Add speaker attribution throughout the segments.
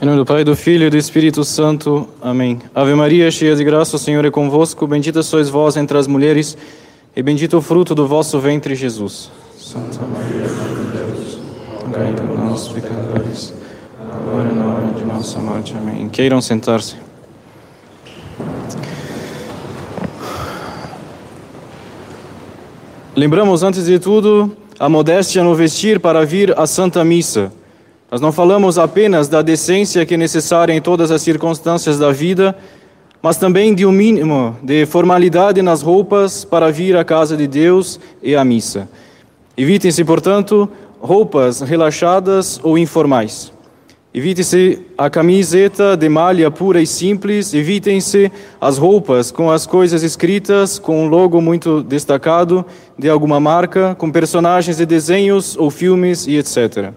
Speaker 1: Em nome do Pai, do Filho e do Espírito Santo. Amém. Ave Maria, cheia de graça, o Senhor é convosco. Bendita sois vós entre as mulheres, e bendito o fruto do vosso ventre, Jesus. Santa Maria, Mãe de Deus, rogai por nós, pecadores, agora e na hora de nossa morte. Amém. Queiram sentar-se. Lembramos, antes de tudo, a modéstia no vestir para vir à Santa Missa. Nós não falamos apenas da decência que é necessária em todas as circunstâncias da vida, mas também de um mínimo de formalidade nas roupas para vir à casa de Deus e à missa. Evitem-se, portanto, roupas relaxadas ou informais. Evite-se a camiseta de malha pura e simples, evitem-se as roupas com as coisas escritas, com um logo muito destacado de alguma marca, com personagens de desenhos ou filmes e etc.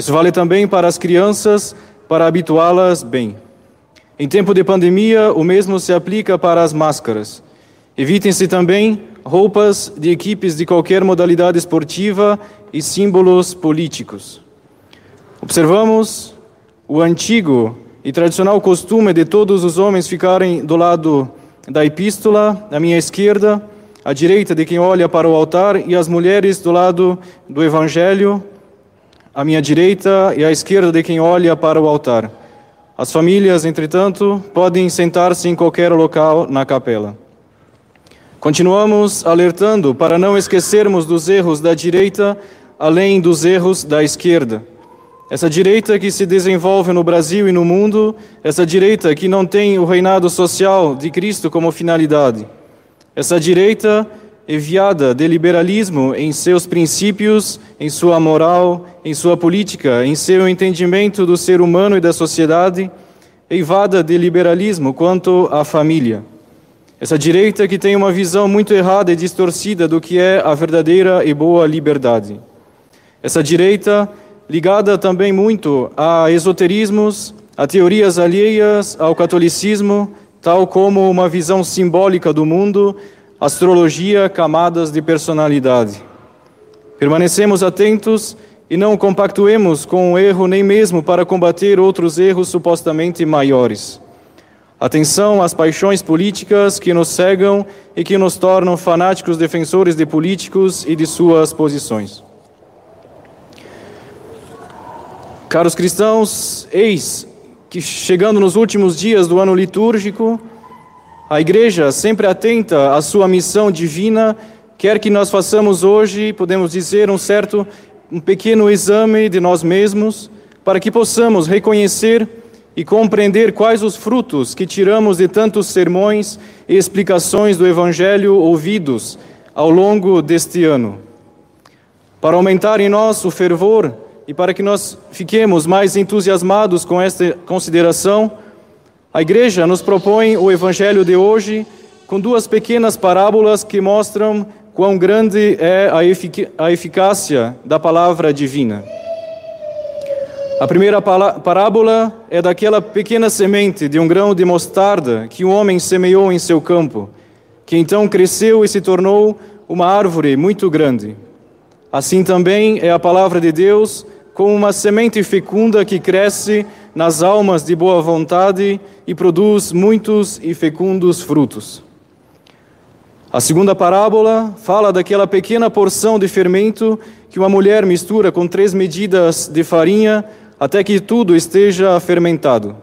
Speaker 1: Isso vale também para as crianças, para habituá-las bem. Em tempo de pandemia, o mesmo se aplica para as máscaras. Evitem-se também roupas de equipes de qualquer modalidade esportiva e símbolos políticos. Observamos o antigo e tradicional costume de todos os homens ficarem do lado da epístola, à minha esquerda, à direita de quem olha para o altar, e as mulheres do lado do evangelho, à minha direita e à esquerda de quem olha para o altar. As famílias, entretanto, podem sentar-se em qualquer local na capela. Continuamos alertando para não esquecermos dos erros da direita, além dos erros da esquerda. Essa direita que se desenvolve no Brasil e no mundo, essa direita que não tem o reinado social de Cristo como finalidade. Essa direita enviada de liberalismo em seus princípios, em sua moral, em sua política, em seu entendimento do ser humano e da sociedade, eivada de liberalismo quanto à família. Essa direita que tem uma visão muito errada e distorcida do que é a verdadeira e boa liberdade. Essa direita ligada também muito a esoterismos, a teorias alheias ao catolicismo, tal como uma visão simbólica do mundo, astrologia, camadas de personalidade. Permanecemos atentos e não compactuemos com o erro nem mesmo para combater outros erros supostamente maiores. Atenção às paixões políticas que nos cegam e que nos tornam fanáticos defensores de políticos e de suas posições. Caros cristãos, eis que chegando nos últimos dias do ano litúrgico, a igreja, sempre atenta à sua missão divina, quer que nós façamos hoje, podemos dizer, um certo, um pequeno exame de nós mesmos, para que possamos reconhecer e compreender quais os frutos que tiramos de tantos sermões e explicações do Evangelho ouvidos ao longo deste ano. Para aumentar em nós o fervor e para que nós fiquemos mais entusiasmados com esta consideração, a igreja nos propõe o evangelho de hoje com duas pequenas parábolas que mostram quão grande é a, efic a eficácia da palavra divina. A primeira parábola é daquela pequena semente de um grão de mostarda que um homem semeou em seu campo, que então cresceu e se tornou uma árvore muito grande. Assim também é a palavra de Deus como uma semente fecunda que cresce nas almas de boa vontade e produz muitos e fecundos frutos. A segunda parábola fala daquela pequena porção de fermento que uma mulher mistura com três medidas de farinha até que tudo esteja fermentado.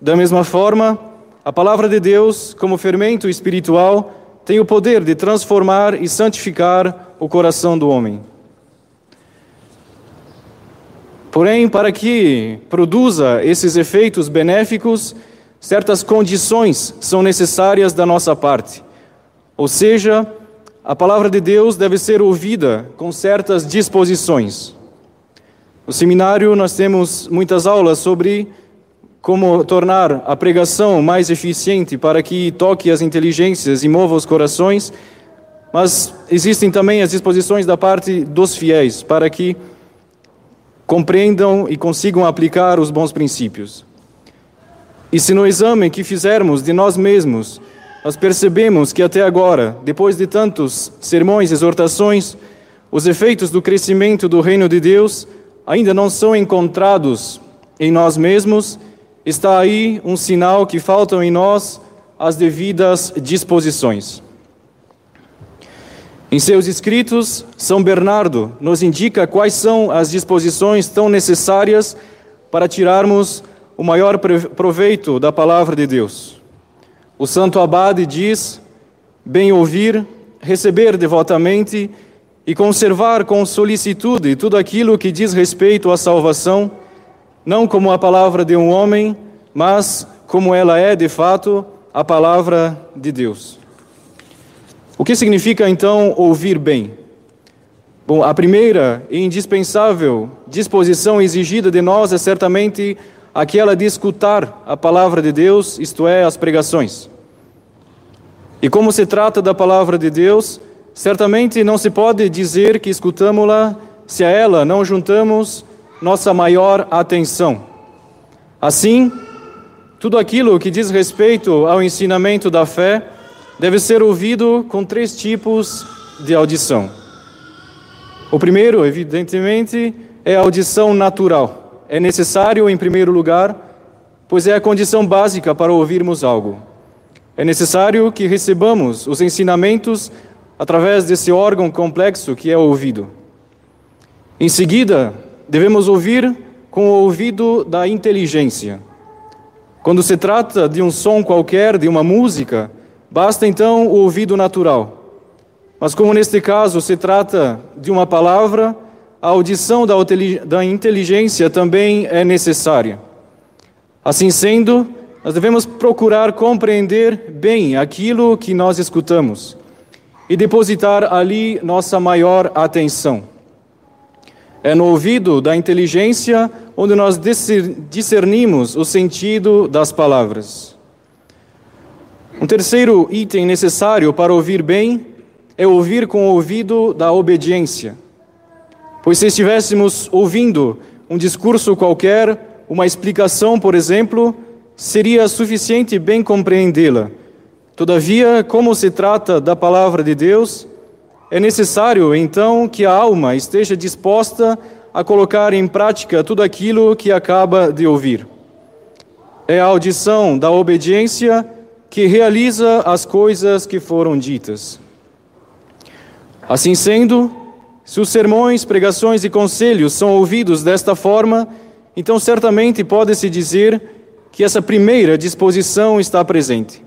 Speaker 1: Da mesma forma, a palavra de Deus, como fermento espiritual, tem o poder de transformar e santificar o coração do homem. Porém, para que produza esses efeitos benéficos, certas condições são necessárias da nossa parte. Ou seja, a palavra de Deus deve ser ouvida com certas disposições. No seminário, nós temos muitas aulas sobre como tornar a pregação mais eficiente para que toque as inteligências e mova os corações, mas existem também as disposições da parte dos fiéis para que compreendam e consigam aplicar os bons princípios. E se no exame que fizermos de nós mesmos, nós percebemos que até agora, depois de tantos sermões, exortações, os efeitos do crescimento do reino de Deus ainda não são encontrados em nós mesmos, está aí um sinal que faltam em nós as devidas disposições. Em seus escritos, São Bernardo nos indica quais são as disposições tão necessárias para tirarmos o maior proveito da palavra de Deus. O santo abade diz: bem ouvir, receber devotamente e conservar com solicitude tudo aquilo que diz respeito à salvação, não como a palavra de um homem, mas como ela é de fato a palavra de Deus. O que significa então ouvir bem? Bom, a primeira e indispensável disposição exigida de nós é certamente aquela de escutar a palavra de Deus, isto é, as pregações. E como se trata da palavra de Deus, certamente não se pode dizer que escutamos-la se a ela não juntamos nossa maior atenção. Assim, tudo aquilo que diz respeito ao ensinamento da fé deve ser ouvido com três tipos de audição. O primeiro, evidentemente, é a audição natural é necessário, em primeiro lugar, pois é a condição básica para ouvirmos algo. É necessário que recebamos os ensinamentos através desse órgão complexo que é o ouvido. Em seguida, devemos ouvir com o ouvido da inteligência. Quando se trata de um som qualquer, de uma música, basta então o ouvido natural. Mas, como neste caso se trata de uma palavra, a audição da inteligência também é necessária. Assim sendo, nós devemos procurar compreender bem aquilo que nós escutamos e depositar ali nossa maior atenção. É no ouvido da inteligência onde nós discernimos o sentido das palavras. Um terceiro item necessário para ouvir bem é ouvir com o ouvido da obediência. Pois se estivéssemos ouvindo um discurso qualquer, uma explicação, por exemplo, seria suficiente bem compreendê-la. Todavia, como se trata da palavra de Deus, é necessário então que a alma esteja disposta a colocar em prática tudo aquilo que acaba de ouvir. É a audição da obediência que realiza as coisas que foram ditas. Assim sendo, se os sermões, pregações e conselhos são ouvidos desta forma, então certamente pode-se dizer que essa primeira disposição está presente.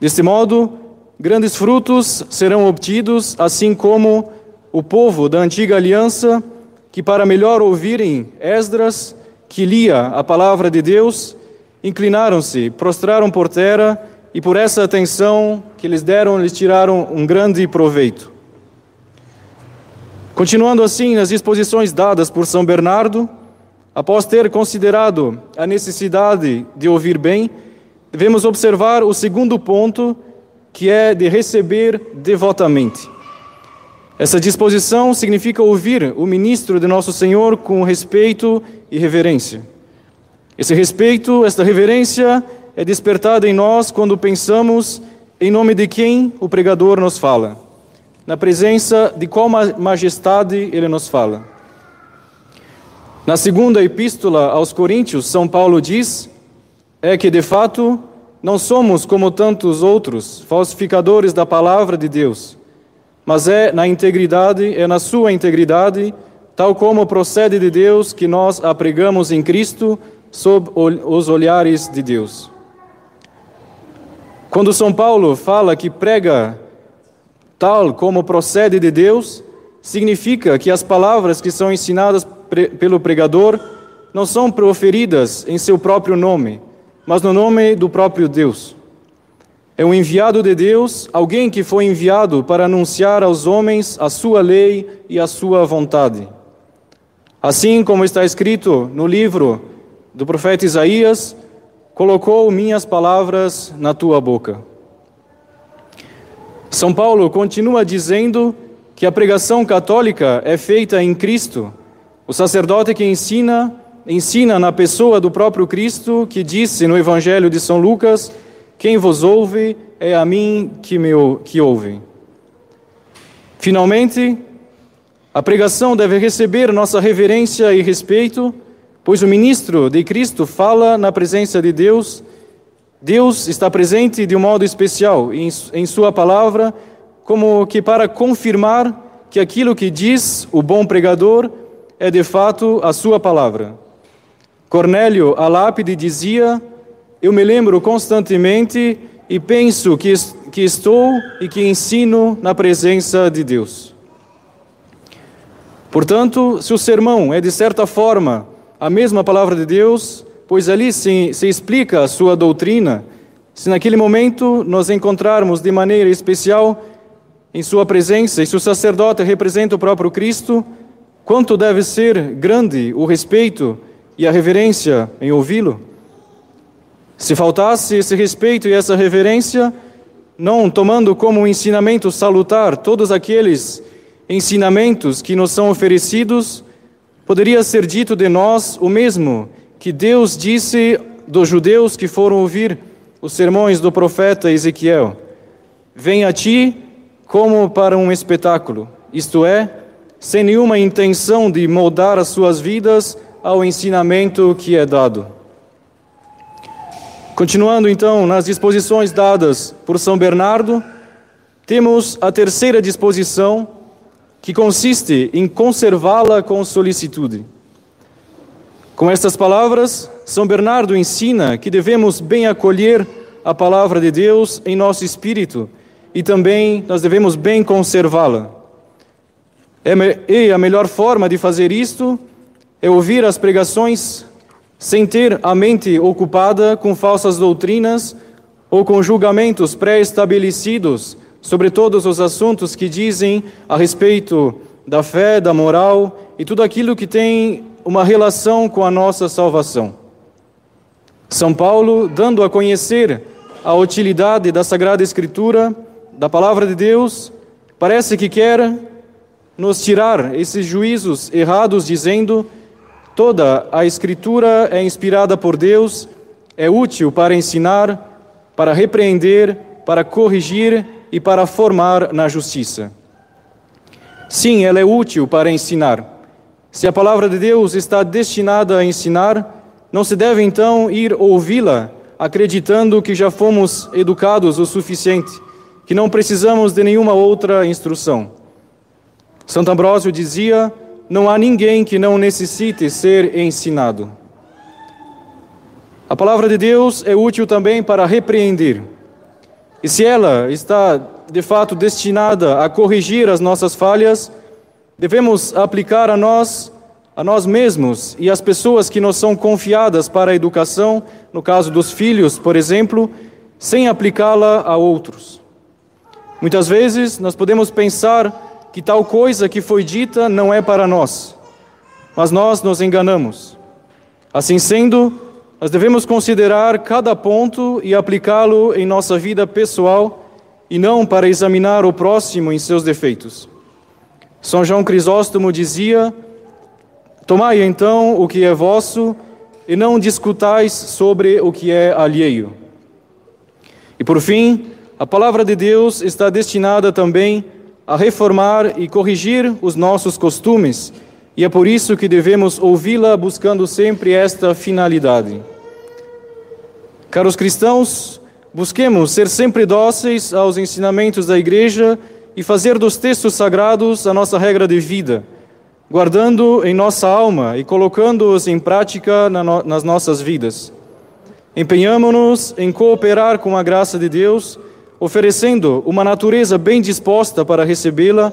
Speaker 1: Deste modo, grandes frutos serão obtidos, assim como o povo da antiga aliança, que para melhor ouvirem Esdras, que lia a palavra de Deus, inclinaram-se, prostraram por terra, e por essa atenção que lhes deram, lhes tiraram um grande proveito. Continuando assim nas disposições dadas por São Bernardo, após ter considerado a necessidade de ouvir bem, devemos observar o segundo ponto, que é de receber devotamente. Essa disposição significa ouvir o ministro de Nosso Senhor com respeito e reverência. Esse respeito, esta reverência é despertada em nós quando pensamos em nome de quem o pregador nos fala na presença de qual majestade ele nos fala. Na segunda epístola aos Coríntios, São Paulo diz: é que de fato não somos como tantos outros falsificadores da palavra de Deus, mas é na integridade, é na sua integridade, tal como procede de Deus, que nós a pregamos em Cristo sob os olhares de Deus. Quando São Paulo fala que prega tal como procede de Deus, significa que as palavras que são ensinadas pelo pregador não são proferidas em seu próprio nome, mas no nome do próprio Deus. É um enviado de Deus, alguém que foi enviado para anunciar aos homens a sua lei e a sua vontade. Assim como está escrito no livro do profeta Isaías, colocou minhas palavras na tua boca. São Paulo continua dizendo que a pregação católica é feita em Cristo. O sacerdote que ensina, ensina na pessoa do próprio Cristo, que disse no Evangelho de São Lucas: Quem vos ouve é a mim que me que ouve. Finalmente, a pregação deve receber nossa reverência e respeito, Pois o ministro de Cristo fala na presença de Deus, Deus está presente de um modo especial em, em Sua palavra, como que para confirmar que aquilo que diz o bom pregador é de fato a Sua palavra. Cornélio, a lápide, dizia: Eu me lembro constantemente e penso que, que estou e que ensino na presença de Deus. Portanto, se o sermão é de certa forma a mesma palavra de Deus, pois ali se, se explica a sua doutrina, se naquele momento nós encontrarmos de maneira especial em sua presença, e se o sacerdote representa o próprio Cristo, quanto deve ser grande o respeito e a reverência em ouvi-lo? Se faltasse esse respeito e essa reverência, não tomando como um ensinamento salutar todos aqueles ensinamentos que nos são oferecidos, poderia ser dito de nós o mesmo que Deus disse dos judeus que foram ouvir os sermões do profeta Ezequiel: Vem a ti como para um espetáculo, isto é, sem nenhuma intenção de moldar as suas vidas ao ensinamento que é dado. Continuando então nas disposições dadas por São Bernardo, temos a terceira disposição, que consiste em conservá-la com solicitude. Com estas palavras, São Bernardo ensina que devemos bem acolher a palavra de Deus em nosso espírito e também nós devemos bem conservá-la. É e a melhor forma de fazer isto é ouvir as pregações sem ter a mente ocupada com falsas doutrinas ou com julgamentos pré-estabelecidos sobre todos os assuntos que dizem a respeito da fé, da moral e tudo aquilo que tem uma relação com a nossa salvação. São Paulo, dando a conhecer a utilidade da Sagrada Escritura, da Palavra de Deus, parece que quer nos tirar esses juízos errados, dizendo Toda a Escritura é inspirada por Deus, é útil para ensinar, para repreender, para corrigir e para formar na justiça. Sim, ela é útil para ensinar. Se a palavra de Deus está destinada a ensinar, não se deve então ir ouvi-la acreditando que já fomos educados o suficiente, que não precisamos de nenhuma outra instrução. Santo Ambrósio dizia: não há ninguém que não necessite ser ensinado. A palavra de Deus é útil também para repreender. E se ela está de fato destinada a corrigir as nossas falhas, devemos aplicar a nós, a nós mesmos e às pessoas que nos são confiadas para a educação, no caso dos filhos, por exemplo, sem aplicá-la a outros. Muitas vezes nós podemos pensar que tal coisa que foi dita não é para nós, mas nós nos enganamos. Assim sendo, nós devemos considerar cada ponto e aplicá-lo em nossa vida pessoal e não para examinar o próximo em seus defeitos. São João Crisóstomo dizia: Tomai então o que é vosso e não discutais sobre o que é alheio. E por fim, a palavra de Deus está destinada também a reformar e corrigir os nossos costumes, e é por isso que devemos ouvi-la buscando sempre esta finalidade. Caros cristãos, busquemos ser sempre dóceis aos ensinamentos da Igreja e fazer dos textos sagrados a nossa regra de vida, guardando em nossa alma e colocando-os em prática nas nossas vidas. Empenhamo-nos em cooperar com a graça de Deus oferecendo uma natureza bem disposta para recebê-la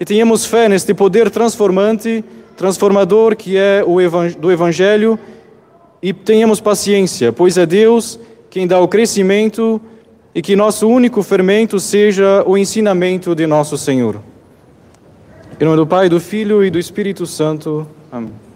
Speaker 1: e tenhamos fé neste poder transformante, transformador que é o do Evangelho e tenhamos paciência, pois é Deus quem dá o crescimento e que nosso único fermento seja o ensinamento de nosso Senhor. Em nome do Pai, do Filho e do Espírito Santo. Amém.